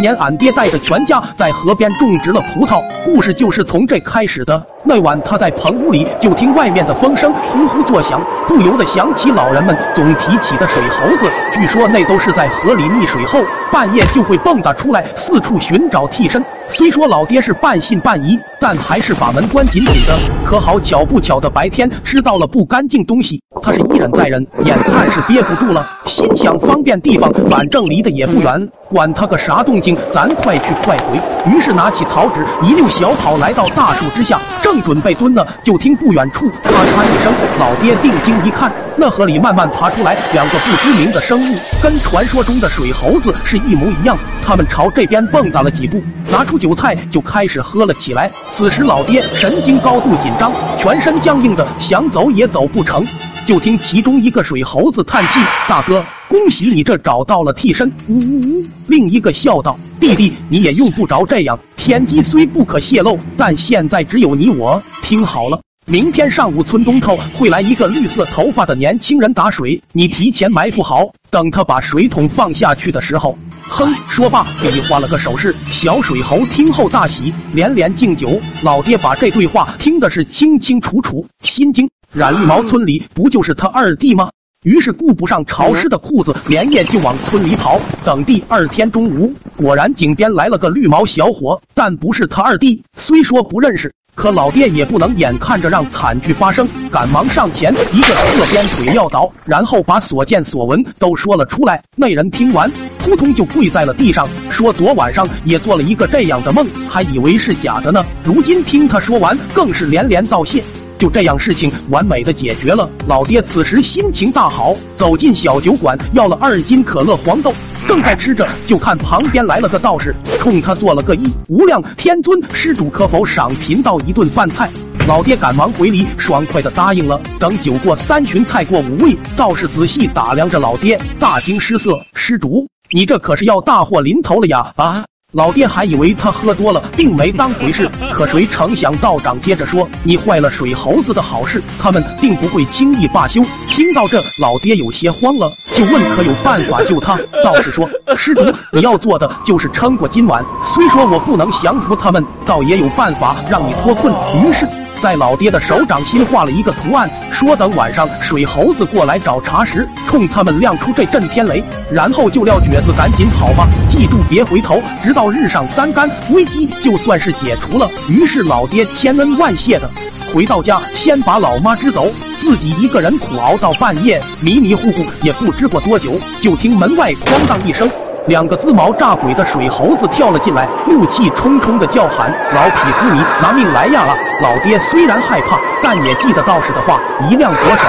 年俺爹带着全家在河边种植了葡萄，故事就是从这开始的。那晚他在棚屋里，就听外面的风声呼呼作响，不由得想起老人们总提起的水猴子。据说那都是在河里溺水后，半夜就会蹦跶出来，四处寻找替身。虽说老爹是半信半疑，但还是把门关紧紧的。可好巧不巧的，白天吃到了不干净东西，他是一忍再忍，眼看是憋不住了，心想方便地方，反正离得也不远，管他个啥动静，咱快去快回。于是拿起草纸，一溜小跑来到大树之下。正准备蹲呢，就听不远处咔嚓一声，老爹定睛一看，那河里慢慢爬出来两个不知名的生物，跟传说中的水猴子是一模一样。他们朝这边蹦跶了几步，拿出酒菜就开始喝了起来。此时老爹神经高度紧张，全身僵硬的，想走也走不成。就听其中一个水猴子叹气：“大哥，恭喜你这找到了替身。”呜呜呜！另一个笑道：“弟弟，你也用不着这样。天机虽不可泄露，但现在只有你我。听好了，明天上午村东头会来一个绿色头发的年轻人打水，你提前埋伏好，等他把水桶放下去的时候，哼！”说罢，比划了个手势。小水猴听后大喜，连连敬酒。老爹把这对话听的是清清楚楚，心惊。染绿毛村里不就是他二弟吗？于是顾不上潮湿的裤子，连夜就往村里跑。等第二天中午，果然井边来了个绿毛小伙，但不是他二弟。虽说不认识，可老爹也不能眼看着让惨剧发生，赶忙上前一个侧边腿撂倒，然后把所见所闻都说了出来。那人听完，扑通就跪在了地上，说昨晚上也做了一个这样的梦，还以为是假的呢。如今听他说完，更是连连道谢。就这样，事情完美的解决了。老爹此时心情大好，走进小酒馆，要了二斤可乐黄豆，正在吃着，就看旁边来了个道士，冲他做了个揖：“无量天尊，施主可否赏贫道一顿饭菜？”老爹赶忙回礼，爽快的答应了。等酒过三巡，菜过五味，道士仔细打量着老爹，大惊失色：“施主，你这可是要大祸临头了呀！”啊！老爹还以为他喝多了，并没当回事。可谁成想，道长接着说：“你坏了水猴子的好事，他们定不会轻易罢休。”听到这，老爹有些慌了，就问：“可有办法救他？”道士说：“施主，你要做的就是撑过今晚。虽说我不能降服他们，倒也有办法让你脱困。”于是。在老爹的手掌心画了一个图案，说等晚上水猴子过来找茬时，冲他们亮出这震天雷，然后就撂蹶子赶紧跑吧，记住别回头，直到日上三竿，危机就算是解除了。于是老爹千恩万谢的回到家，先把老妈支走，自己一个人苦熬到半夜，迷迷糊糊也不知过多久，就听门外哐当一声。两个自毛炸鬼的水猴子跳了进来，怒气冲冲的叫喊：“老匹夫，你拿命来呀！”老爹虽然害怕，但也记得道士的话，一亮左手，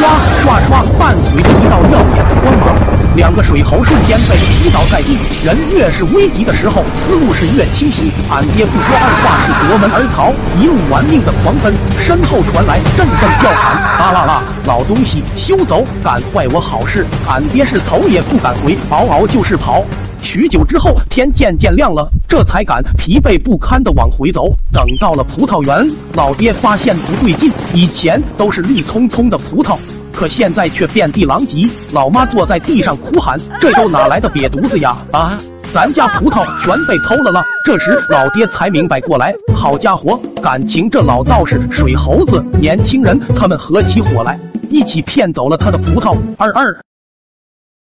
唰唰唰，伴随着一道耀眼的光芒。两个水猴瞬间被扑倒在地。人越是危急的时候，思路是越清晰。俺爹不说二话，是夺门而逃，一路玩命的狂奔。身后传来阵阵叫喊：“啊啦啦，老东西，休走！敢坏我好事！”俺爹是头也不敢回，嗷嗷就是跑。许久之后，天渐渐亮了，这才敢疲惫不堪的往回走。等到了葡萄园，老爹发现不对劲，以前都是绿葱葱的葡萄。可现在却遍地狼藉，老妈坐在地上哭喊：“这都哪来的瘪犊子呀！啊，咱家葡萄全被偷了了！”这时老爹才明白过来，好家伙，感情这老道士、水猴子、年轻人他们合起伙来，一起骗走了他的葡萄。二二。